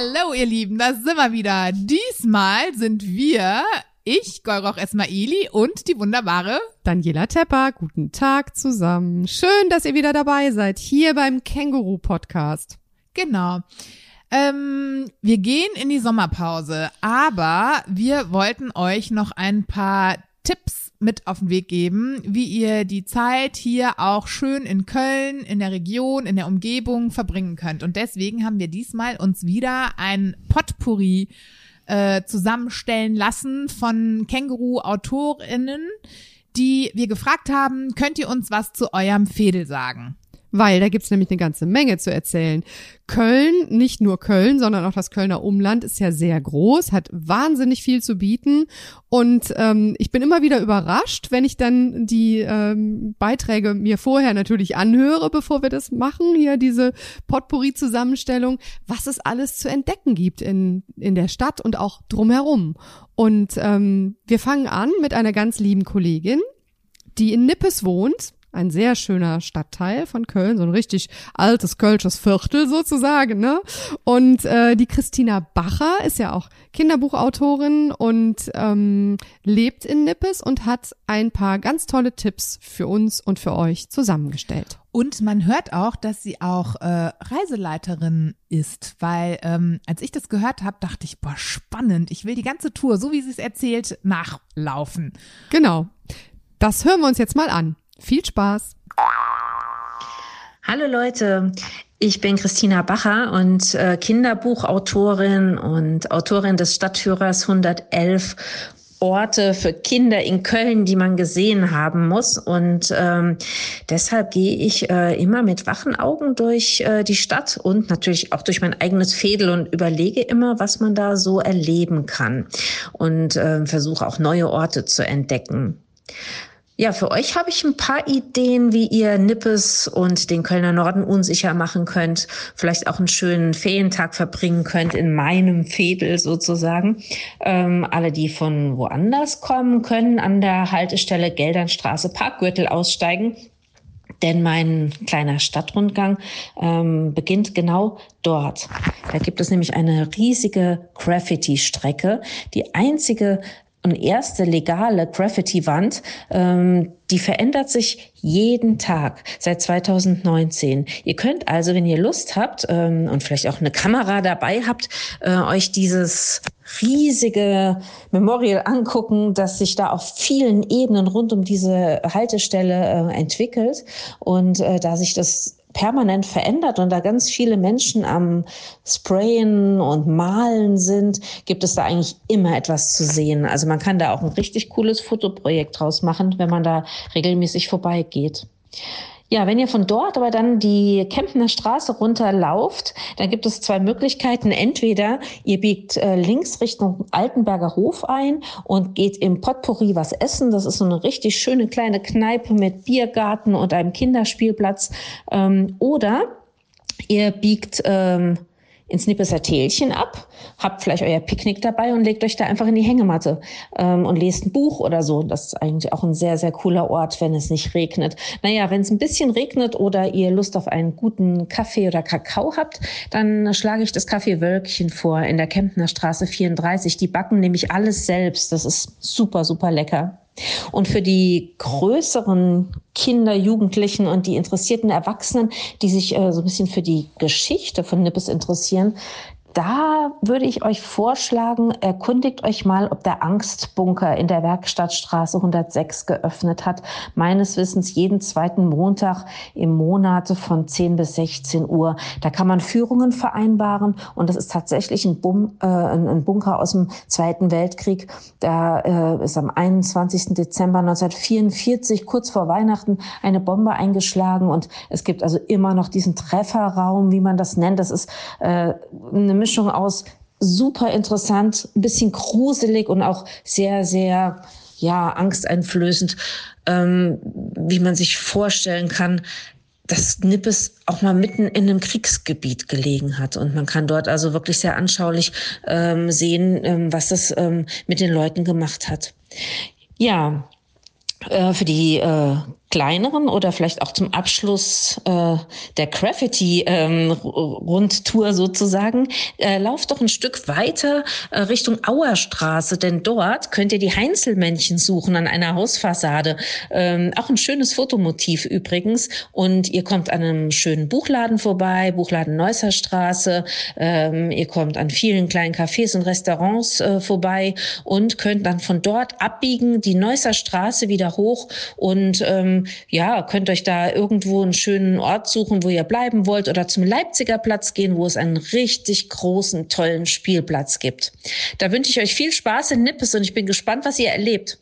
Hallo ihr Lieben, da sind wir wieder. Diesmal sind wir, ich, Golroch Esmaili und die wunderbare Daniela Tepper. Guten Tag zusammen. Schön, dass ihr wieder dabei seid, hier beim Känguru Podcast. Genau. Ähm, wir gehen in die Sommerpause, aber wir wollten euch noch ein paar Tipps mit auf den Weg geben, wie ihr die Zeit hier auch schön in Köln, in der Region, in der Umgebung verbringen könnt. Und deswegen haben wir diesmal uns wieder ein Potpourri äh, zusammenstellen lassen von Känguru-AutorInnen, die wir gefragt haben, könnt ihr uns was zu eurem Fädel sagen? Weil da gibt's nämlich eine ganze Menge zu erzählen. Köln, nicht nur Köln, sondern auch das Kölner Umland ist ja sehr groß, hat wahnsinnig viel zu bieten und ähm, ich bin immer wieder überrascht, wenn ich dann die ähm, Beiträge mir vorher natürlich anhöre, bevor wir das machen, hier diese Potpourri-Zusammenstellung, was es alles zu entdecken gibt in, in der Stadt und auch drumherum. Und ähm, wir fangen an mit einer ganz lieben Kollegin, die in Nippes wohnt ein sehr schöner Stadtteil von Köln, so ein richtig altes Kölsches Viertel sozusagen, ne? Und äh, die Christina Bacher ist ja auch Kinderbuchautorin und ähm, lebt in Nippes und hat ein paar ganz tolle Tipps für uns und für euch zusammengestellt. Und man hört auch, dass sie auch äh, Reiseleiterin ist, weil ähm, als ich das gehört habe, dachte ich, boah, spannend. Ich will die ganze Tour, so wie sie es erzählt, nachlaufen. Genau. Das hören wir uns jetzt mal an. Viel Spaß! Hallo Leute, ich bin Christina Bacher und äh, Kinderbuchautorin und Autorin des Stadtführers 111 Orte für Kinder in Köln, die man gesehen haben muss. Und ähm, deshalb gehe ich äh, immer mit wachen Augen durch äh, die Stadt und natürlich auch durch mein eigenes Fädel und überlege immer, was man da so erleben kann und äh, versuche auch neue Orte zu entdecken. Ja, für euch habe ich ein paar Ideen, wie ihr Nippes und den Kölner Norden unsicher machen könnt. Vielleicht auch einen schönen Ferientag verbringen könnt in meinem Fädel sozusagen. Ähm, alle, die von woanders kommen, können an der Haltestelle Geldernstraße Parkgürtel aussteigen. Denn mein kleiner Stadtrundgang ähm, beginnt genau dort. Da gibt es nämlich eine riesige Graffiti-Strecke, die einzige und erste legale Graffiti-Wand, ähm, die verändert sich jeden Tag seit 2019. Ihr könnt also, wenn ihr Lust habt ähm, und vielleicht auch eine Kamera dabei habt, äh, euch dieses riesige Memorial angucken, das sich da auf vielen Ebenen rund um diese Haltestelle äh, entwickelt. Und äh, da sich das permanent verändert und da ganz viele Menschen am Sprayen und Malen sind, gibt es da eigentlich immer etwas zu sehen. Also man kann da auch ein richtig cooles Fotoprojekt draus machen, wenn man da regelmäßig vorbeigeht. Ja, wenn ihr von dort aber dann die Kempner Straße runterlauft, dann gibt es zwei Möglichkeiten. Entweder ihr biegt äh, links Richtung Altenberger Hof ein und geht im Potpourri was essen. Das ist so eine richtig schöne kleine Kneipe mit Biergarten und einem Kinderspielplatz. Ähm, oder ihr biegt ähm, ins Nippeser Tälchen ab, habt vielleicht euer Picknick dabei und legt euch da einfach in die Hängematte ähm, und lest ein Buch oder so. Das ist eigentlich auch ein sehr, sehr cooler Ort, wenn es nicht regnet. Naja, wenn es ein bisschen regnet oder ihr Lust auf einen guten Kaffee oder Kakao habt, dann schlage ich das Kaffee Wölkchen vor in der Kempner Straße 34. Die backen nämlich alles selbst. Das ist super, super lecker. Und für die größeren Kinder, Jugendlichen und die interessierten Erwachsenen, die sich äh, so ein bisschen für die Geschichte von Nippes interessieren, da würde ich euch vorschlagen, erkundigt euch mal, ob der Angstbunker in der Werkstattstraße 106 geöffnet hat. Meines Wissens jeden zweiten Montag im Monat von 10 bis 16 Uhr. Da kann man Führungen vereinbaren und das ist tatsächlich ein, Bum, äh, ein Bunker aus dem Zweiten Weltkrieg. Da äh, ist am 21. Dezember 1944, kurz vor Weihnachten, eine Bombe eingeschlagen und es gibt also immer noch diesen Trefferraum, wie man das nennt. Das ist äh, eine Mischung aus super interessant, ein bisschen gruselig und auch sehr, sehr, ja, angsteinflößend, ähm, wie man sich vorstellen kann, dass Nippes auch mal mitten in einem Kriegsgebiet gelegen hat. Und man kann dort also wirklich sehr anschaulich ähm, sehen, ähm, was das ähm, mit den Leuten gemacht hat. Ja, äh, für die äh, kleineren oder vielleicht auch zum Abschluss äh, der Graffiti-Rundtour ähm, sozusagen, äh, lauft doch ein Stück weiter äh, Richtung Auerstraße, denn dort könnt ihr die Heinzelmännchen suchen an einer Hausfassade. Ähm, auch ein schönes Fotomotiv übrigens. Und ihr kommt an einem schönen Buchladen vorbei, Buchladen Neusser Straße. Ähm, ihr kommt an vielen kleinen Cafés und Restaurants äh, vorbei und könnt dann von dort abbiegen, die Neusser Straße wieder hoch und ähm, ja, könnt euch da irgendwo einen schönen Ort suchen, wo ihr bleiben wollt oder zum Leipziger Platz gehen, wo es einen richtig großen, tollen Spielplatz gibt. Da wünsche ich euch viel Spaß in Nippes und ich bin gespannt, was ihr erlebt.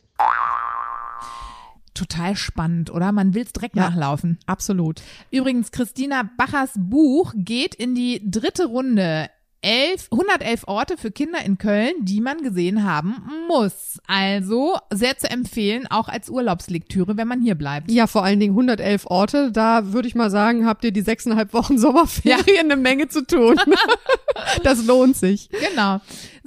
Total spannend, oder? Man will es direkt Ja. nachlaufen. Absolut. Übrigens, Christina Bachers Buch geht in die dritte Runde. Elf, 111 Orte für Kinder in Köln, die man gesehen haben muss. Also sehr zu empfehlen, auch als Urlaubslektüre, wenn man hier bleibt. Ja, vor allen Dingen 111 Orte. Da würde ich mal sagen, habt ihr die sechseinhalb Wochen Sommerferien eine Menge zu tun. das lohnt sich. Genau.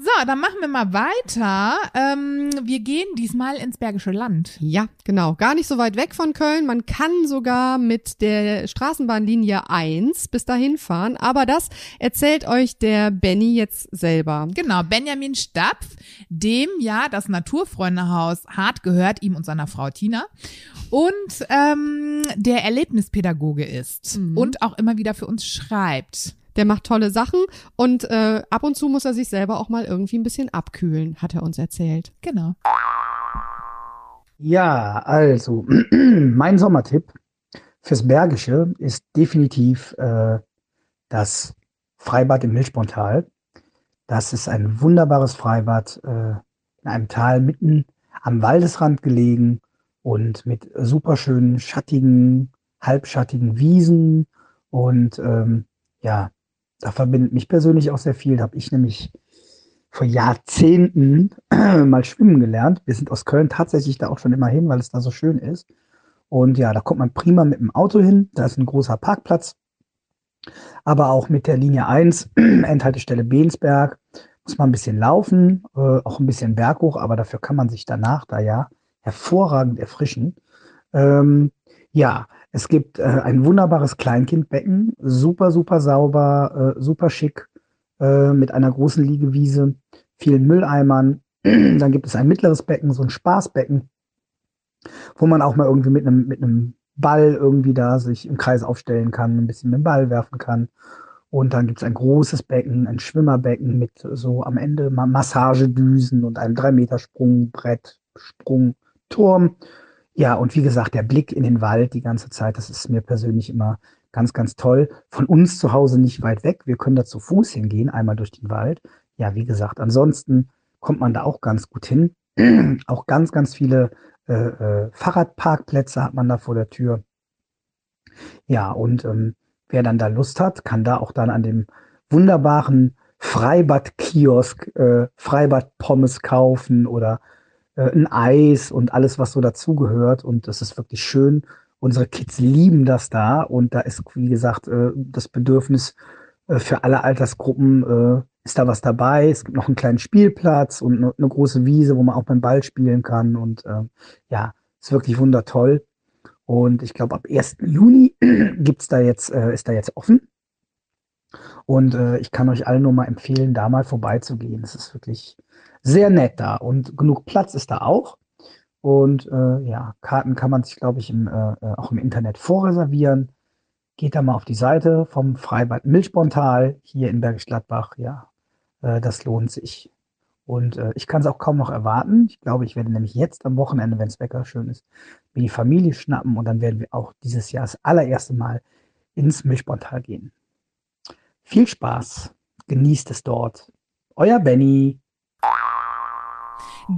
So, dann machen wir mal weiter. Ähm, wir gehen diesmal ins Bergische Land. Ja, genau. Gar nicht so weit weg von Köln. Man kann sogar mit der Straßenbahnlinie 1 bis dahin fahren. Aber das erzählt euch der Benny jetzt selber. Genau, Benjamin Stapf, dem ja das Naturfreundehaus hart gehört, ihm und seiner Frau Tina. Und ähm, der Erlebnispädagoge ist und auch immer wieder für uns schreibt. Der macht tolle Sachen und äh, ab und zu muss er sich selber auch mal irgendwie ein bisschen abkühlen, hat er uns erzählt. Genau. Ja, also mein Sommertipp fürs Bergische ist definitiv äh, das Freibad im Milchborntal. Das ist ein wunderbares Freibad äh, in einem Tal mitten am Waldesrand gelegen und mit superschönen schattigen, halbschattigen Wiesen und ähm, ja, da verbindet mich persönlich auch sehr viel. Da habe ich nämlich vor Jahrzehnten mal schwimmen gelernt. Wir sind aus Köln tatsächlich da auch schon immer hin, weil es da so schön ist. Und ja, da kommt man prima mit dem Auto hin. Da ist ein großer Parkplatz. Aber auch mit der Linie 1, Endhaltestelle Bensberg, muss man ein bisschen laufen, äh, auch ein bisschen berghoch, aber dafür kann man sich danach da ja hervorragend erfrischen. Ähm, ja, es gibt äh, ein wunderbares Kleinkindbecken, super, super sauber, äh, super schick, äh, mit einer großen Liegewiese, vielen Mülleimern. Dann gibt es ein mittleres Becken, so ein Spaßbecken, wo man auch mal irgendwie mit einem mit einem Ball irgendwie da sich im Kreis aufstellen kann, ein bisschen mit dem Ball werfen kann. Und dann gibt es ein großes Becken, ein Schwimmerbecken mit so am Ende Ma- Massagedüsen und einem 3-Meter-Sprungbrett, Sprungturm. Ja, und wie gesagt, der Blick in den Wald die ganze Zeit, das ist mir persönlich immer ganz, ganz toll. Von uns zu Hause nicht weit weg. Wir können da zu Fuß hingehen, einmal durch den Wald. Ja, wie gesagt, ansonsten kommt man da auch ganz gut hin. auch ganz, ganz viele äh, äh, Fahrradparkplätze hat man da vor der Tür. Ja, und ähm, wer dann da Lust hat, kann da auch dann an dem wunderbaren Freibad-Kiosk äh, Freibad-Pommes kaufen oder äh, ein Eis und alles, was so dazugehört. Und das ist wirklich schön. Unsere Kids lieben das da und da ist, wie gesagt, äh, das Bedürfnis äh, für alle Altersgruppen ist da was dabei. Es gibt noch einen kleinen Spielplatz und eine, eine große Wiese, wo man auch beim Ball spielen kann. Und ja, ist wirklich wundertoll. Und ich glaube, ab 1. Juni gibt's da jetzt, ist da jetzt offen. Und äh, ich kann euch allen nur mal empfehlen, da mal vorbeizugehen. Es ist wirklich sehr nett da und genug Platz ist da auch. Und äh, ja, Karten kann man sich, glaube ich, im, äh, äh, auch im Internet vorreservieren. Geht da mal auf die Seite vom Freibad Milchborntal hier in Bergisch Gladbach. Ja, äh, das lohnt sich. Und äh, ich kann es auch kaum noch erwarten. Ich glaube, ich werde nämlich jetzt am Wochenende, wenn das Wetter schön ist, mir die Familie schnappen und dann werden wir auch dieses Jahr das allererste Mal ins Milchborntal gehen. Viel Spaß, genießt es dort. Euer Benny.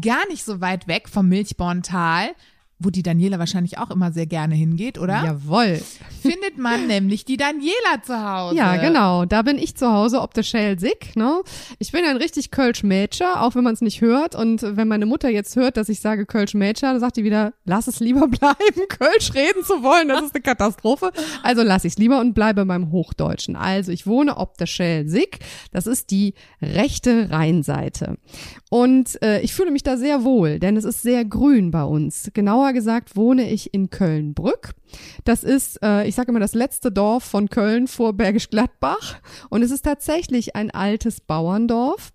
Gar nicht so weit weg vom Milchborntal, wo die Daniela wahrscheinlich auch immer sehr gerne hingeht, oder? Jawohl. Findet man nämlich die Daniela zu Hause. Ja, genau. Da bin ich zu Hause, ob der Shell sick, ne? Ich bin ein richtig Kölsch Mädchen, auch wenn man es nicht hört. Und wenn meine Mutter jetzt hört, dass ich sage Kölsch Mädchen, dann sagt die wieder, lass es lieber bleiben, Kölsch reden zu wollen, das ist eine Katastrophe. Also lass ich es lieber und bleibe beim Hochdeutschen. Also ich wohne ob der Shell sick, das ist die rechte Rheinseite. Und äh, ich fühle mich da sehr wohl, denn es ist sehr grün bei uns. Genauer genauer gesagt wohne ich in Köln-Brück. Das ist, äh, ich sage immer, das letzte Dorf von Köln vor Bergisch Gladbach. Und es ist tatsächlich ein altes Bauerndorf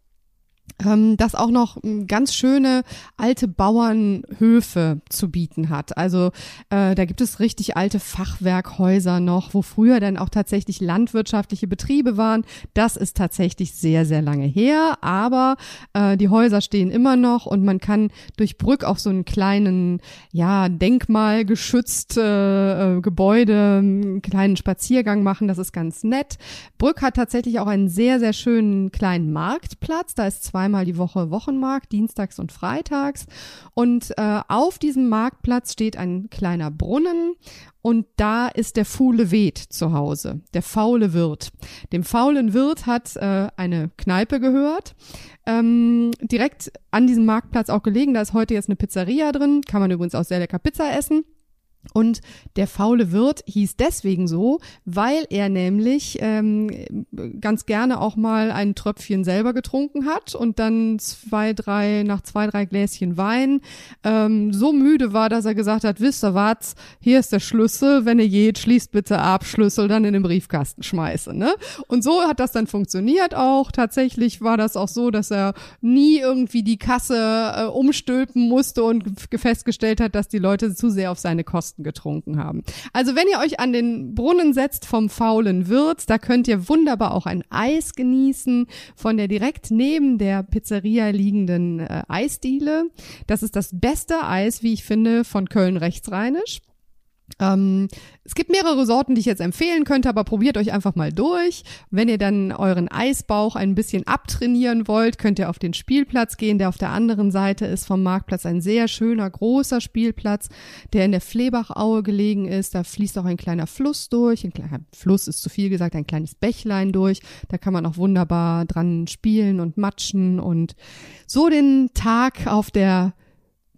ähm, das auch noch ähm, ganz schöne alte Bauernhöfe zu bieten hat. Also äh, da gibt es richtig alte Fachwerkhäuser noch, wo früher dann auch tatsächlich landwirtschaftliche Betriebe waren. Das ist tatsächlich sehr, sehr lange her, aber äh, die Häuser stehen immer noch und man kann durch Brück auf so einen kleinen, ja, denkmalgeschützt äh, äh, Gebäude einen kleinen Spaziergang machen. Das ist ganz nett. Brück hat tatsächlich auch einen sehr, sehr schönen kleinen Marktplatz. Da ist zwei zweimal die Woche Wochenmarkt, dienstags und freitags. Und äh, auf diesem Marktplatz steht ein kleiner Brunnen und da ist der Fuhle Wet zu Hause, der faule Wirt. Dem faulen Wirt hat äh, eine Kneipe gehört, ähm, direkt an diesem Marktplatz auch gelegen. Da ist heute jetzt eine Pizzeria drin, kann man übrigens auch sehr lecker Pizza essen. Und der faule Wirt hieß deswegen so, weil er nämlich ähm, ganz gerne auch mal ein Tröpfchen selber getrunken hat und dann zwei, drei, nach zwei, drei Gläschen Wein ähm, so müde war, dass er gesagt hat, wisst ihr was, hier ist der Schlüssel, wenn ihr geht, schließt bitte ab, Schlüssel dann in den Briefkasten schmeißen. Ne? Und so hat das dann funktioniert auch. Tatsächlich war das auch so, dass er nie irgendwie die Kasse äh, umstülpen musste und festgestellt hat, dass die Leute zu sehr auf seine Kosten Kosten getrunken haben. Also wenn ihr euch an den Brunnen setzt vom faulen Wirt, da könnt ihr wunderbar auch ein Eis genießen von der direkt neben der Pizzeria liegenden äh, Eisdiele. Das ist das beste Eis, wie ich finde, von Köln rechtsrheinisch. Ähm, es gibt mehrere Sorten, die ich jetzt empfehlen könnte, aber probiert euch einfach mal durch. Wenn ihr dann euren Eisbauch ein bisschen abtrainieren wollt, könnt ihr auf den Spielplatz gehen, der auf der anderen Seite ist vom Marktplatz. Ein sehr schöner, großer Spielplatz, der in der Fleebachaue gelegen ist. Da fließt auch ein kleiner Fluss durch. Ein kleiner Fluss ist zu viel gesagt, ein kleines Bächlein durch. Da kann man auch wunderbar dran spielen und matschen und so den Tag auf der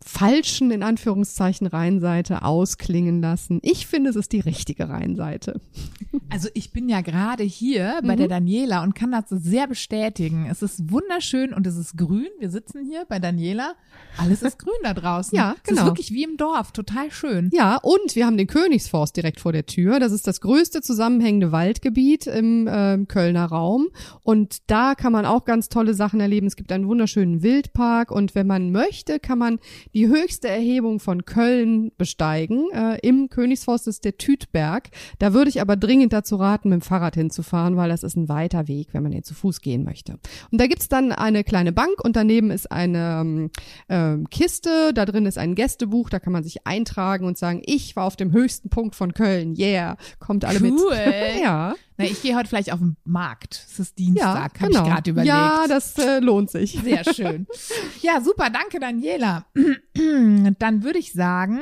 falschen, in Anführungszeichen, Rheinseite ausklingen lassen. Ich finde, es ist die richtige Rheinseite. Also ich bin ja gerade hier bei mhm. der Daniela und kann das sehr bestätigen. Es ist wunderschön und es ist grün. Wir sitzen hier bei Daniela. Alles ist grün da draußen. ja, genau. Es ist genau. wirklich wie im Dorf. Total schön. Ja, und wir haben den Königsforst direkt vor der Tür. Das ist das größte zusammenhängende Waldgebiet im äh, Kölner Raum. Und da kann man auch ganz tolle Sachen erleben. Es gibt einen wunderschönen Wildpark und wenn man möchte, kann man die höchste Erhebung von Köln besteigen. Äh, Im Königsforst ist der Tütberg. Da würde ich aber dringend dazu raten, mit dem Fahrrad hinzufahren, weil das ist ein weiter Weg, wenn man hier zu Fuß gehen möchte. Und da gibt's dann eine kleine Bank und daneben ist eine äh, Kiste. Da drin ist ein Gästebuch, da kann man sich eintragen und sagen, ich war auf dem höchsten Punkt von Köln. Yeah, kommt alle cool. mit. ja. Na, ich gehe heute vielleicht auf den Markt. Es ist Dienstag, ja, genau. habe ich gerade überlegt. Ja, das äh, lohnt sich. Sehr schön. Ja, super, danke Daniela. Dann würde ich sagen,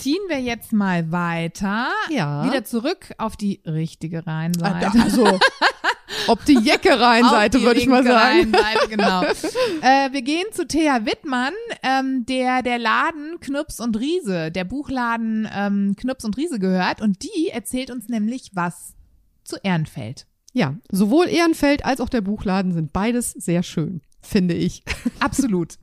ziehen wir jetzt mal weiter. Ja. Wieder zurück auf die richtige Rheinseite. Also, ob die Jecke Rheinseite, würde ich mal sagen. Rheinseite, genau. äh, wir gehen zu Thea Wittmann, ähm, der der Laden Knups und Riese, der Buchladen ähm, Knups und Riese gehört. Und die erzählt uns nämlich was zu Ehrenfeld. Ja, sowohl Ehrenfeld als auch der Buchladen sind beides sehr schön, finde ich. Absolut.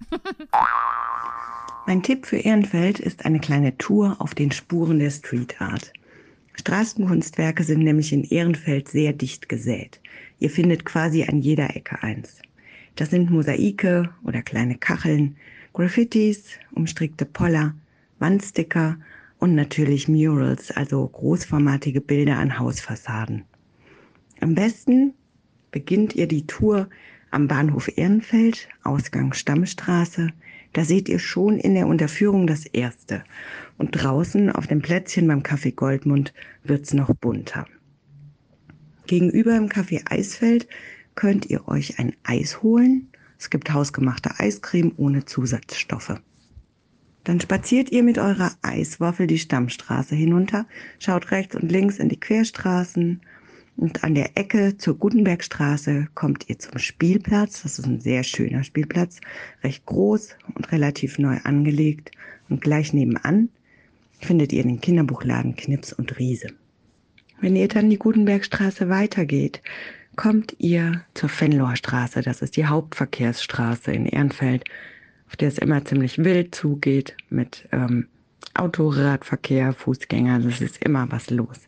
Mein Tipp für Ehrenfeld ist eine kleine Tour auf den Spuren der Street Art. Straßenkunstwerke sind nämlich in Ehrenfeld sehr dicht gesät. Ihr findet quasi an jeder Ecke eins. Das sind Mosaike oder kleine Kacheln, Graffitis, umstrickte Poller, Wandsticker und natürlich Murals, also großformatige Bilder an Hausfassaden. Am besten beginnt ihr die Tour am Bahnhof Ehrenfeld, Ausgang Stammstraße. Da seht ihr schon in der Unterführung das erste. Und draußen auf dem Plätzchen beim Café Goldmund wird's noch bunter. Gegenüber im Café Eisfeld könnt ihr euch ein Eis holen. Es gibt hausgemachte Eiscreme ohne Zusatzstoffe. Dann spaziert ihr mit eurer Eiswaffel die Stammstraße hinunter, schaut rechts und links in die Querstraßen, und an der Ecke zur Gutenbergstraße kommt ihr zum Spielplatz. Das ist ein sehr schöner Spielplatz, recht groß und relativ neu angelegt. Und gleich nebenan findet ihr den Kinderbuchladen Knips und Riese. Wenn ihr dann die Gutenbergstraße weitergeht, kommt ihr zur Fenloher Straße. Das ist die Hauptverkehrsstraße in Ehrenfeld, auf der es immer ziemlich wild zugeht mit ähm, Autoradverkehr, Fußgänger, das ist immer was los.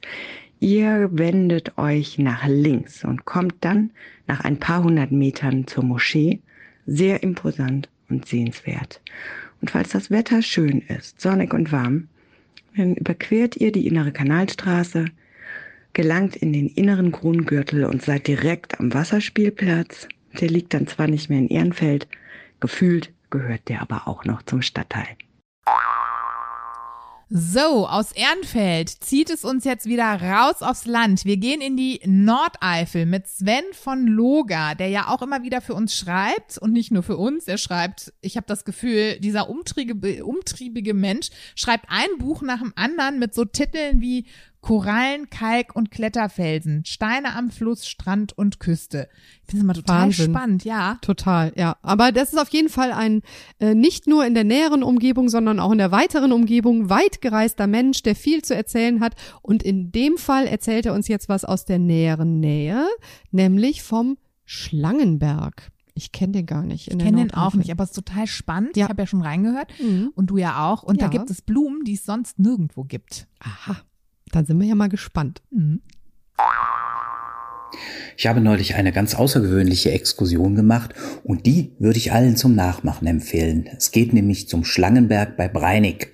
Ihr wendet euch nach links und kommt dann nach ein paar hundert Metern zur Moschee. Sehr imposant und sehenswert. Und falls das Wetter schön ist, sonnig und warm, dann überquert ihr die innere Kanalstraße, gelangt in den inneren Grungürtel und seid direkt am Wasserspielplatz. Der liegt dann zwar nicht mehr in Ehrenfeld, gefühlt gehört der aber auch noch zum Stadtteil. So, aus Ehrenfeld zieht es uns jetzt wieder raus aufs Land. Wir gehen in die Nordeifel mit Sven von Loga, der ja auch immer wieder für uns schreibt und nicht nur für uns. Er schreibt, ich habe das Gefühl, dieser umtriebige, umtriebige Mensch schreibt ein Buch nach dem anderen mit so Titeln wie Korallen, Kalk und Kletterfelsen, Steine am Fluss, Strand und Küste. Ich finde es immer total Wahnsinn. spannend, ja. Total, ja. Aber das ist auf jeden Fall ein äh, nicht nur in der näheren Umgebung, sondern auch in der weiteren Umgebung weit gereister Mensch, der viel zu erzählen hat. Und in dem Fall erzählt er uns jetzt was aus der näheren Nähe, nämlich vom Schlangenberg. Ich kenne den gar nicht. Ich kenne den auch nicht, aber es ist total spannend. Ja. Ich habe ja schon reingehört Mhm. und du ja auch. Und da Ja. gibt es Blumen, die es sonst nirgendwo gibt. Aha, dann sind wir ja mal gespannt. Mhm. Ich habe neulich eine ganz außergewöhnliche Exkursion gemacht und die würde ich allen zum Nachmachen empfehlen. Es geht nämlich zum Schlangenberg bei Breinig.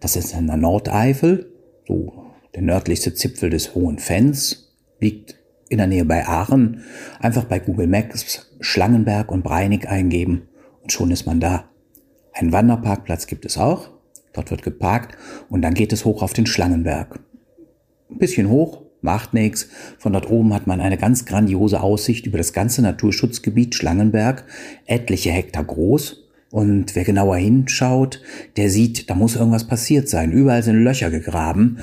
Das ist in der Nordeifel, so der nördlichste Zipfel des Hohen Fens, liegt in der Nähe bei Aachen. Einfach bei Google Maps Schlangenberg und Breinig eingeben und schon ist man da. Einen Wanderparkplatz gibt es auch. Dort wird geparkt und dann geht es hoch auf den Schlangenberg ein bisschen hoch, macht nichts. Von dort oben hat man eine ganz grandiose Aussicht über das ganze Naturschutzgebiet Schlangenberg, etliche Hektar groß. Und wer genauer hinschaut, der sieht, da muss irgendwas passiert sein. Überall sind Löcher gegraben.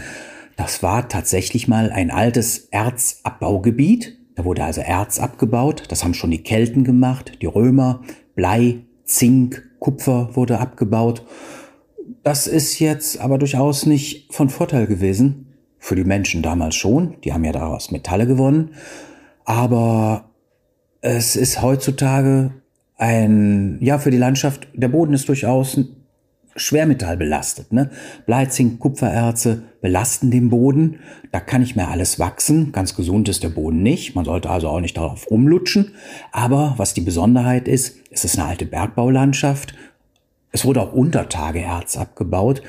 Das war tatsächlich mal ein altes Erzabbaugebiet. Da wurde also Erz abgebaut. Das haben schon die Kelten gemacht, die Römer. Blei, Zink, Kupfer wurde abgebaut. Das ist jetzt aber durchaus nicht von Vorteil gewesen. Für die Menschen damals schon, die haben ja daraus Metalle gewonnen. Aber es ist heutzutage ein, ja, für die Landschaft, der Boden ist durchaus Schwermetall belastet. Ne? Blei, Kupfererze belasten den Boden. Da kann nicht mehr alles wachsen. Ganz gesund ist der Boden nicht. Man sollte also auch nicht darauf rumlutschen. Aber was die Besonderheit ist, es ist eine alte Bergbaulandschaft. Es wurde auch unter Tage Erz abgebaut.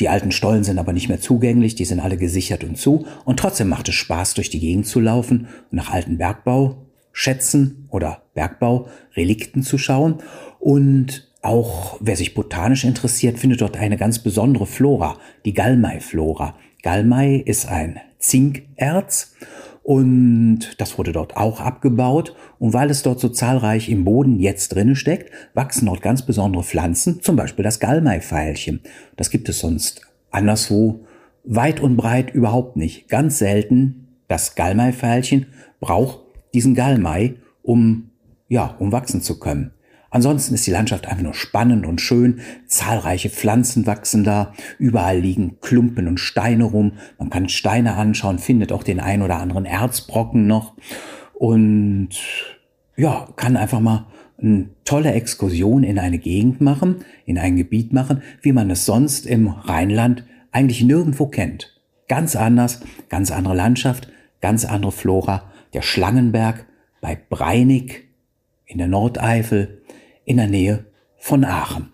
Die alten Stollen sind aber nicht mehr zugänglich, die sind alle gesichert und zu. Und trotzdem macht es Spaß, durch die Gegend zu laufen und nach alten Bergbauschätzen oder Bergbaurelikten zu schauen. Und auch wer sich botanisch interessiert, findet dort eine ganz besondere Flora, die Galmai-Flora. Galmai ist ein Zinkerz und das wurde dort auch abgebaut. Und weil es dort so zahlreich im Boden jetzt drinne steckt, wachsen dort ganz besondere Pflanzen, zum Beispiel das Galmai-Veilchen. Das gibt es sonst anderswo weit und breit überhaupt nicht. Ganz selten das Galmai-Veilchen braucht diesen Galmai, um, ja, um wachsen zu können. Ansonsten ist die Landschaft einfach nur spannend und schön. Zahlreiche Pflanzen wachsen da. Überall liegen Klumpen und Steine rum. Man kann Steine anschauen, findet auch den ein oder anderen Erzbrocken noch. Und ja, kann einfach mal eine tolle Exkursion in eine Gegend machen, in ein Gebiet machen, wie man es sonst im Rheinland eigentlich nirgendwo kennt. Ganz anders, ganz andere Landschaft, ganz andere Flora. Der Schlangenberg bei Breinig in der Nordeifel in der Nähe von Aachen.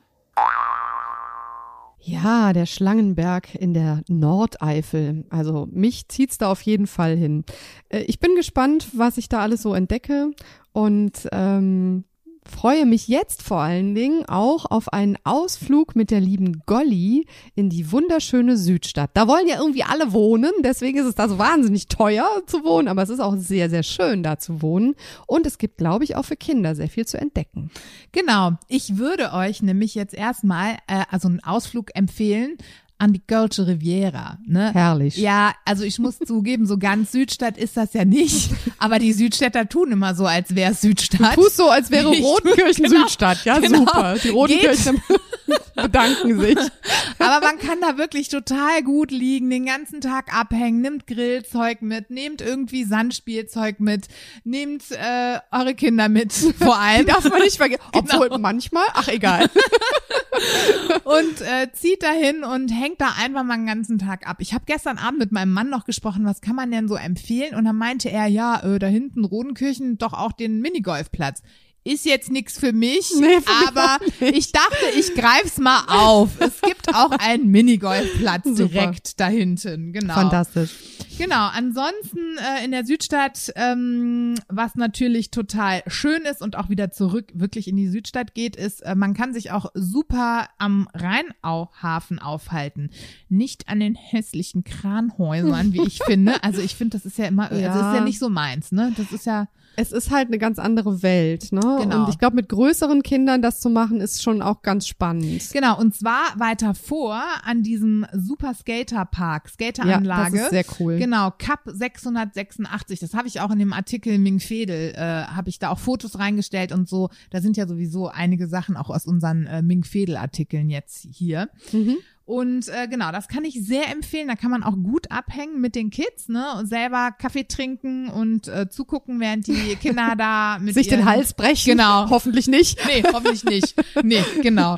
Ja, der Schlangenberg in der Nordeifel. Also mich zieht's da auf jeden Fall hin. Äh, Ich bin gespannt, was ich da alles so entdecke und ähm, freue mich jetzt vor allen Dingen auch auf einen Ausflug mit der lieben Golli in die wunderschöne Südstadt. Da wollen ja irgendwie alle wohnen, deswegen ist es da so wahnsinnig teuer zu wohnen, aber es ist auch sehr, sehr schön da zu wohnen. Und es gibt, glaube ich, auch für Kinder sehr viel zu entdecken. Genau. Ich würde euch nämlich jetzt erstmal äh, also einen Ausflug empfehlen an die Gölsche Riviera. Ne? Herrlich. Ja, also ich muss zugeben, so ganz Südstadt ist das ja nicht. Aber die Südstädter tun immer so, als wäre es Südstadt. Tust so, als wäre Rotenkirchen genau, Südstadt. Ja, genau. super. Die Rotenkirchen. Geht, bedanken sich. Aber man kann da wirklich total gut liegen, den ganzen Tag abhängen, nimmt Grillzeug mit, nehmt irgendwie Sandspielzeug mit, nehmt äh, eure Kinder mit, vor allem. Darf man nicht vergessen. Obwohl manchmal, ach egal. und äh, zieht dahin und hängt da einfach mal den ganzen Tag ab. Ich habe gestern Abend mit meinem Mann noch gesprochen, was kann man denn so empfehlen? Und dann meinte er, ja, äh, da hinten Rodenkirchen doch auch den Minigolfplatz ist jetzt nix für mich, Nee, aber nicht. ich dachte, ich greif's mal auf. Es gibt auch einen Minigolfplatz direkt da hinten, genau. Fantastisch. Genau, ansonsten äh, in der Südstadt, ähm, was natürlich total schön ist und auch wieder zurück wirklich in die Südstadt geht, ist, äh, man kann sich auch super am Rheinauhafen aufhalten. Nicht an den hässlichen Kranhäusern, wie ich finde. Also ich finde, das ist ja immer, also Ja. ist ja nicht so meins, ne? Das ist ja, Es ist halt eine ganz andere Welt, ne? Genau. Und ich glaube, mit größeren Kindern das zu machen, ist schon auch ganz spannend. genau, und zwar weiter vor an diesem Super Skater Park, Ja, Skateranlage. das ist sehr cool. Genau, Cup 686. Das habe ich auch in dem Artikel Ming Fedel, äh, habe ich da auch Fotos reingestellt und so. Da sind ja sowieso einige Sachen auch aus unseren äh, Ming Fedel Artikeln jetzt hier. Mhm. Und äh, genau, das kann ich sehr empfehlen. Da kann man auch gut abhängen mit den Kids, ne? Und selber Kaffee trinken und äh, zugucken, während die Kinder da mit Sich den Hals brechen? Genau. Hoffentlich nicht. Nee, hoffentlich nicht. Nee, genau.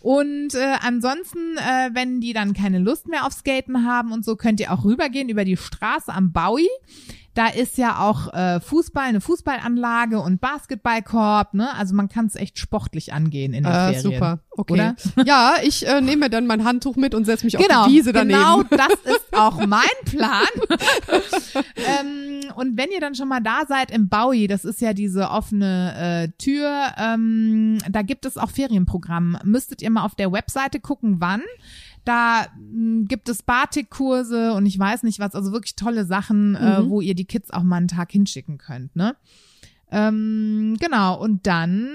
Und äh, ansonsten, äh, wenn die dann keine Lust mehr auf Skaten haben und so, könnt ihr auch rübergehen über die Straße am Baui. Da ist ja auch äh, Fußball, eine Fußballanlage und Basketballkorb, ne? Also man kann es echt sportlich angehen in den Äh, Ferien. super, okay. Oder? Ja, ich äh, nehme mir dann mein Handtuch mit und setze mich Genau, auf die Wiese daneben. genau das ist auch mein Plan. ähm, und wenn ihr dann schon mal da seid im Baui, das ist ja diese offene äh, Tür, ähm, da gibt es auch Ferienprogramm. Müsstet ihr mal auf der Webseite gucken, wann. Da mh, gibt es Batikkurse und ich weiß nicht was, also wirklich tolle Sachen, äh, Mhm. wo ihr die Kids auch mal einen Tag hinschicken könnt, ne? Ähm, genau, und dann,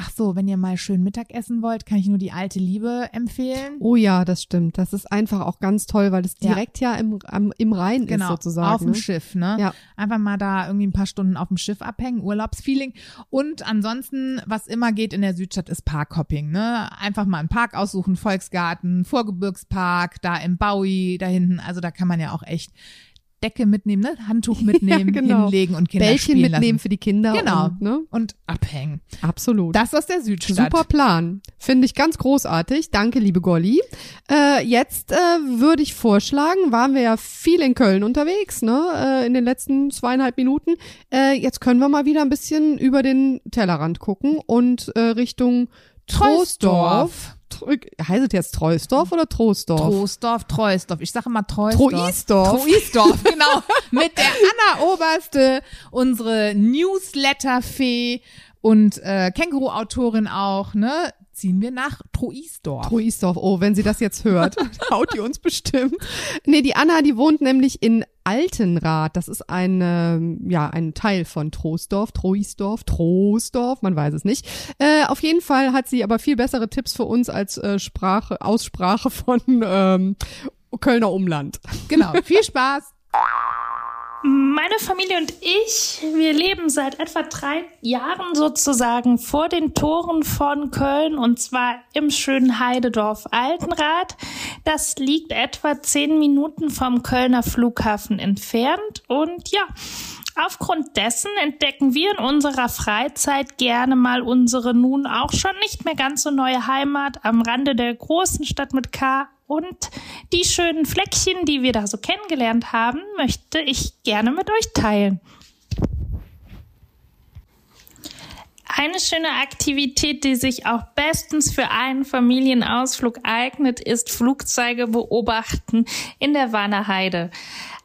ach so, wenn ihr mal schön Mittag essen wollt, kann ich nur die alte Liebe empfehlen. Oh ja, das stimmt. Das ist einfach auch ganz toll, weil es Ja. direkt ja, im, am, im Rhein genau, ist sozusagen. auf dem ne? Schiff, ne? Ja. Einfach mal da irgendwie ein paar Stunden auf dem Schiff abhängen, Urlaubsfeeling. Und ansonsten, was immer geht in der Südstadt, ist Parkhopping, ne? Einfach mal einen Park aussuchen, Volksgarten, Vorgebirgspark, da im Baui, da hinten. Also da kann man ja auch echt Decke mitnehmen, ne? Handtuch mitnehmen, genau. hinlegen und Kinder Bällchen spielen mitnehmen lassen. für die Kinder. Genau. Und, ne? Und abhängen. Absolut. Das aus der Südstadt. Super Plan. Finde ich ganz großartig. Danke, liebe Golli. Äh, jetzt äh, würde ich vorschlagen, waren wir ja viel in Köln unterwegs, ne? Äh, in den letzten zweieinhalb Minuten. Äh, jetzt können wir mal wieder ein bisschen über den Tellerrand gucken und äh, Richtung Troisdorf. Tro heißt es jetzt Troisdorf oder Troisdorf? Troisdorf, Troisdorf. Ich sage immer Troisdorf. Troisdorf. Troisdorf, genau. Mit der Anna Oberste, unsere Newsletter-Fee und äh, Känguru-Autorin auch, ne? Ziehen wir nach Troisdorf. Troisdorf. Oh, wenn sie das jetzt hört, haut die uns bestimmt. Nee, die Anna, die wohnt nämlich in Altenrath. Das ist ein, ähm, ja, ein Teil von Troisdorf, Troisdorf, Troisdorf, man weiß es nicht. Äh, auf jeden Fall hat sie aber viel bessere Tipps für uns als äh, Sprache, Aussprache von ähm, Kölner Umland. genau. Viel Spaß. Meine Familie und ich, wir leben seit etwa drei Jahren sozusagen vor den Toren von Köln und zwar im schönen Heidedorf Altenrath. Das liegt etwa zehn Minuten vom Kölner Flughafen entfernt und ja, Aufgrund dessen entdecken wir in unserer Freizeit gerne mal unsere nun auch schon nicht mehr ganz so neue Heimat am Rande der großen Stadt mit K. Und die schönen Fleckchen, die wir da so kennengelernt haben, möchte ich gerne mit euch teilen. Eine schöne Aktivität, die sich auch bestens für einen Familienausflug eignet, ist Flugzeuge beobachten in der Warner Heide.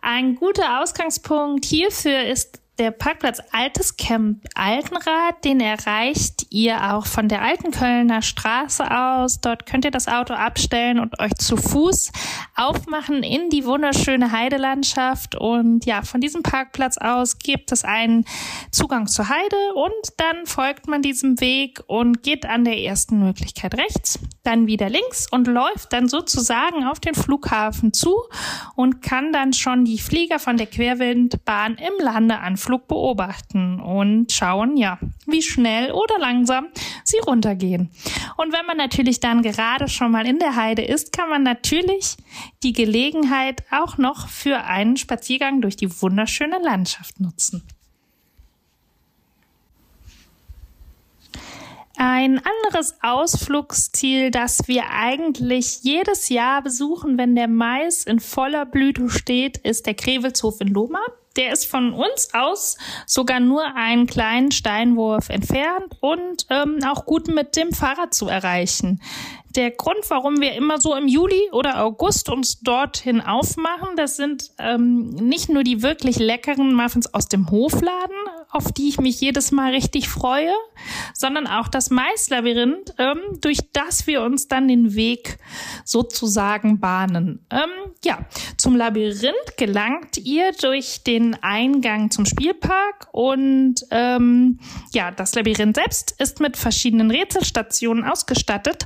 Ein guter Ausgangspunkt hierfür ist der Parkplatz Altes Camp Altenrad, den erreicht ihr auch von der Alten Kölner Straße aus. Dort könnt ihr das Auto abstellen und euch zu Fuß aufmachen in die wunderschöne Heidelandschaft. Und ja, von diesem Parkplatz aus gibt es einen Zugang zur Heide und dann folgt man diesem Weg und geht an der ersten Möglichkeit rechts, dann wieder links und läuft dann sozusagen auf den Flughafen zu und kann dann schon die Flieger von der Querwindbahn im Lande anfliegen Ausflug beobachten und schauen, ja, wie schnell oder langsam sie runtergehen. Und wenn man natürlich dann gerade schon mal in der Heide ist, kann man natürlich die Gelegenheit auch noch für einen Spaziergang durch die wunderschöne Landschaft nutzen. Ein anderes Ausflugsziel, das wir eigentlich jedes Jahr besuchen, wenn der Mais in voller Blüte steht, ist der Krevelshof in Lohma. Der ist von uns aus sogar nur einen kleinen Steinwurf entfernt und ähm, auch gut mit dem Fahrrad zu erreichen. Der Grund, warum wir immer so im Juli oder August uns dorthin aufmachen, das sind ähm, nicht nur die wirklich leckeren Muffins aus dem Hofladen, auf die ich mich jedes Mal richtig freue, sondern auch das Maislabyrinth, ähm, durch das wir uns dann den Weg sozusagen bahnen. Ähm, ja, zum Labyrinth gelangt ihr durch den Eingang zum Spielpark und ähm, ja, das Labyrinth selbst ist mit verschiedenen Rätselstationen ausgestattet.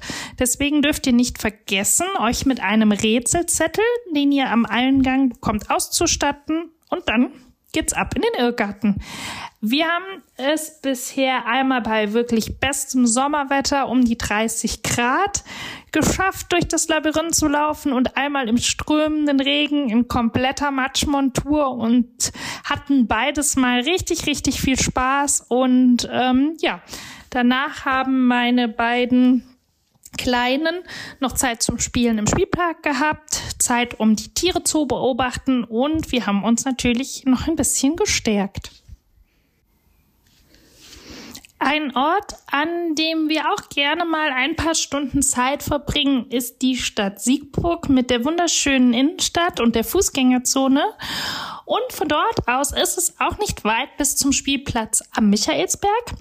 Deswegen dürft ihr nicht vergessen, euch mit einem Rätselzettel, den ihr am Eingang bekommt, auszustatten und dann geht's ab in den Irrgarten. Wir haben es bisher einmal bei wirklich bestem Sommerwetter um die 30 Grad geschafft, durch das Labyrinth zu laufen und einmal im strömenden Regen in kompletter Matschmontur und hatten beides mal richtig, richtig viel Spaß. Und ähm, ja, danach haben meine beiden Kleinen noch Zeit zum Spielen im Spielpark gehabt, Zeit, um die Tiere zu beobachten und wir haben uns natürlich noch ein bisschen gestärkt. Ein Ort, an dem wir auch gerne mal ein paar Stunden Zeit verbringen, ist die Stadt Siegburg mit der wunderschönen Innenstadt und der Fußgängerzone. Und von dort aus ist es auch nicht weit bis zum Spielplatz am Michaelsberg.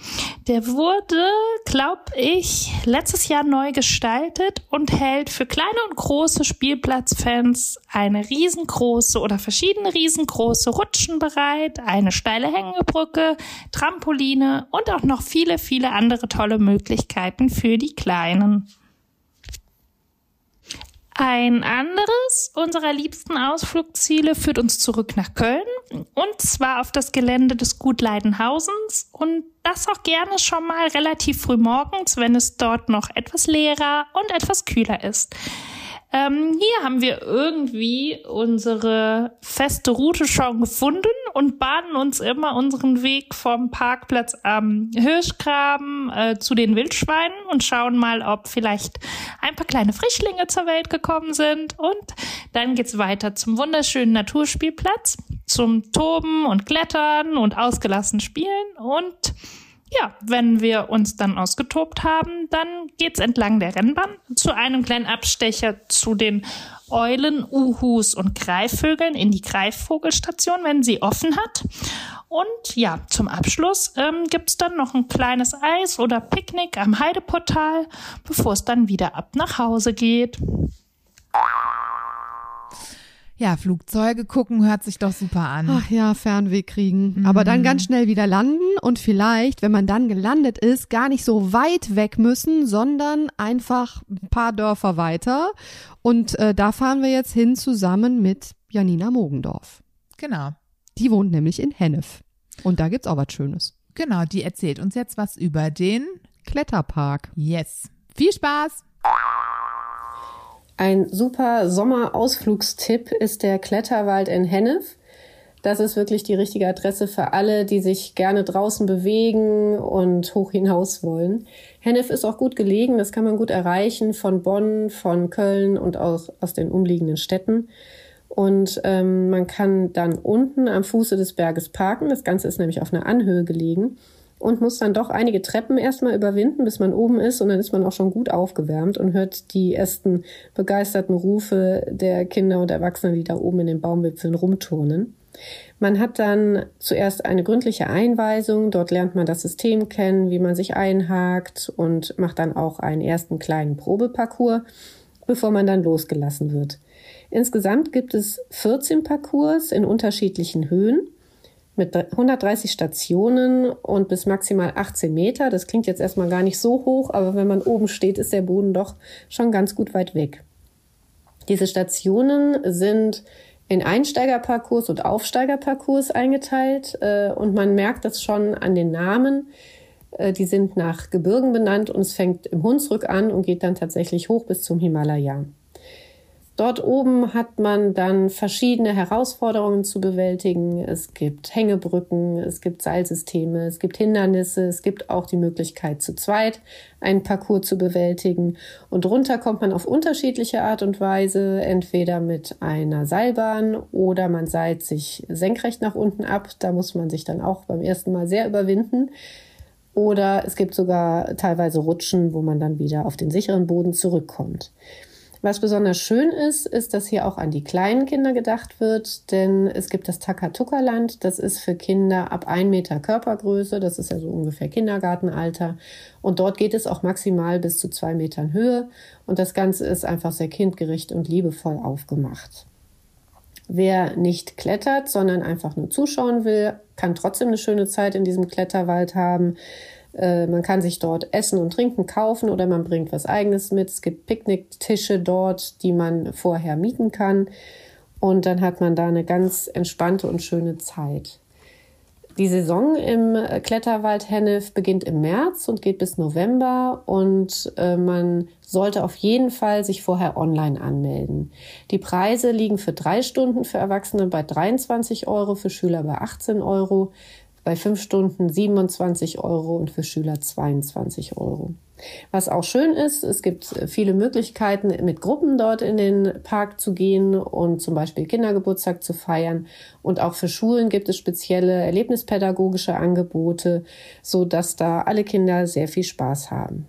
Der wurde, glaube ich, letztes Jahr neu gestaltet und hält für kleine und große Spielplatzfans eine riesengroße oder verschiedene riesengroße Rutschen bereit, eine steile Hängebrücke, Trampoline und auch noch viele, viele andere tolle Möglichkeiten für die Kleinen. Ein anderes unserer liebsten Ausflugsziele führt uns zurück nach Köln und zwar auf das Gelände des Gut Leidenhausens und das auch gerne schon mal relativ früh morgens, wenn es dort noch etwas leerer und etwas kühler ist. Ähm, hier haben wir irgendwie unsere feste Route schon gefunden und bahnen uns immer unseren Weg vom Parkplatz am Hirschgraben äh, zu den Wildschweinen und schauen mal, ob vielleicht ein paar kleine Frischlinge zur Welt gekommen sind. Und dann geht's weiter zum wunderschönen Naturspielplatz, zum Toben und Klettern und ausgelassen spielen und ja, wenn wir uns dann ausgetobt haben, dann geht's entlang der Rennbahn zu einem kleinen Abstecher zu den Eulen, Uhus und Greifvögeln in die Greifvogelstation, wenn sie offen hat. Und ja, zum Abschluss ähm, gibt's dann noch ein kleines Eis oder Picknick am Heideportal, bevor es dann wieder ab nach Hause geht. Ja, Flugzeuge gucken hört sich doch super an. Ach ja, Fernweh kriegen. Mhm. Aber dann ganz schnell wieder landen und vielleicht, wenn man dann gelandet ist, gar nicht so weit weg müssen, sondern einfach ein paar Dörfer weiter. Und äh, da fahren wir jetzt hin zusammen mit Janina Mogendorf. Genau. Die wohnt nämlich in Hennef. Und da gibt's auch was Schönes. Genau, die erzählt uns jetzt was über den Kletterpark. Yes. Viel Spaß! Ein super Sommerausflugstipp ist der Kletterwald in Hennef. Das ist wirklich die richtige Adresse für alle, die sich gerne draußen bewegen und hoch hinaus wollen. Hennef ist auch gut gelegen, das kann man gut erreichen von Bonn, von Köln und auch aus den umliegenden Städten. Und ähm, man kann dann unten am Fuße des Berges parken. Das Ganze ist nämlich auf einer Anhöhe gelegen und muss dann doch einige Treppen erstmal überwinden, bis man oben ist und dann ist man auch schon gut aufgewärmt und hört die ersten begeisterten Rufe der Kinder und Erwachsenen, die da oben in den Baumwipfeln rumturnen. Man hat dann zuerst eine gründliche Einweisung, dort lernt man das System kennen, wie man sich einhakt und macht dann auch einen ersten kleinen Probeparcours, bevor man dann losgelassen wird. Insgesamt gibt es 14 Parcours in unterschiedlichen Höhen mit 130 Stationen und bis maximal 18 Meter. Das klingt jetzt erstmal gar nicht so hoch, aber wenn man oben steht, ist der Boden doch schon ganz gut weit weg. Diese Stationen sind in Einsteigerparcours und Aufsteigerparcours eingeteilt äh, und man merkt das schon an den Namen. Äh, die sind nach Gebirgen benannt und es fängt im Hunsrück an und geht dann tatsächlich hoch bis zum Himalaya. Dort oben hat man dann verschiedene Herausforderungen zu bewältigen. Es gibt Hängebrücken, es gibt Seilsysteme, es gibt Hindernisse, es gibt auch die Möglichkeit zu zweit einen Parcours zu bewältigen. Und runter kommt man auf unterschiedliche Art und Weise, entweder mit einer Seilbahn oder man seilt sich senkrecht nach unten ab. Da muss man sich dann auch beim ersten Mal sehr überwinden. Oder es gibt sogar teilweise Rutschen, wo man dann wieder auf den sicheren Boden zurückkommt. Was besonders schön ist, ist, dass hier auch an die kleinen Kinder gedacht wird, denn es gibt das Takatuka-Land, das ist für Kinder ab ein Meter Körpergröße, das ist ja so ungefähr Kindergartenalter. Und dort geht es auch maximal bis zu zwei Metern Höhe. Und das Ganze ist einfach sehr kindgerecht und liebevoll aufgemacht. Wer nicht klettert, sondern einfach nur zuschauen will, kann trotzdem eine schöne Zeit in diesem Kletterwald haben. Äh, man kann sich dort Essen und Trinken kaufen oder man bringt was eigenes mit. Es gibt Picknicktische dort, die man vorher mieten kann. Und dann hat man da eine ganz entspannte und schöne Zeit. Die Saison im Kletterwald Hennef beginnt im März und geht bis November und äh, man sollte auf jeden Fall sich vorher online anmelden. Die Preise liegen für drei Stunden für Erwachsene bei 23 Euro, für Schüler bei 18 Euro bei fünf Stunden 27 Euro und für Schüler 22 Euro. Was auch schön ist, es gibt viele Möglichkeiten, mit Gruppen dort in den Park zu gehen und zum Beispiel Kindergeburtstag zu feiern. Und auch für Schulen gibt es spezielle erlebnispädagogische Angebote, so dass da alle Kinder sehr viel Spaß haben.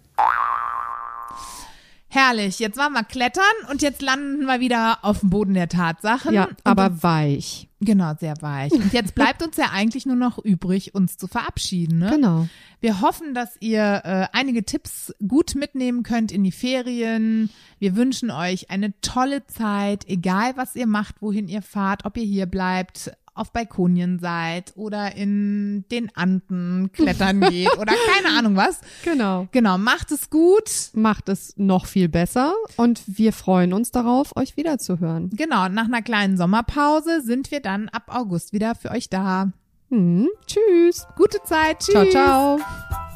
Herrlich, jetzt waren wir klettern und jetzt landen wir wieder auf dem Boden der Tatsachen. Ja, aber weich. Genau, sehr weich. Und jetzt bleibt uns ja eigentlich nur noch übrig, uns zu verabschieden. Ne? Genau. Wir hoffen, dass ihr äh, einige Tipps gut mitnehmen könnt in die Ferien. Wir wünschen euch eine tolle Zeit, egal was ihr macht, wohin ihr fahrt, ob ihr hier bleibt, auf Balkonien seid oder in den Anden klettern geht oder keine Ahnung was. Genau. Genau, macht es gut. Macht es noch viel besser und wir freuen uns darauf, euch wiederzuhören. Genau, nach einer kleinen Sommerpause sind wir dann ab August wieder für euch da. Hm, tschüss. Gute Zeit. Tschüss. Ciao, ciao.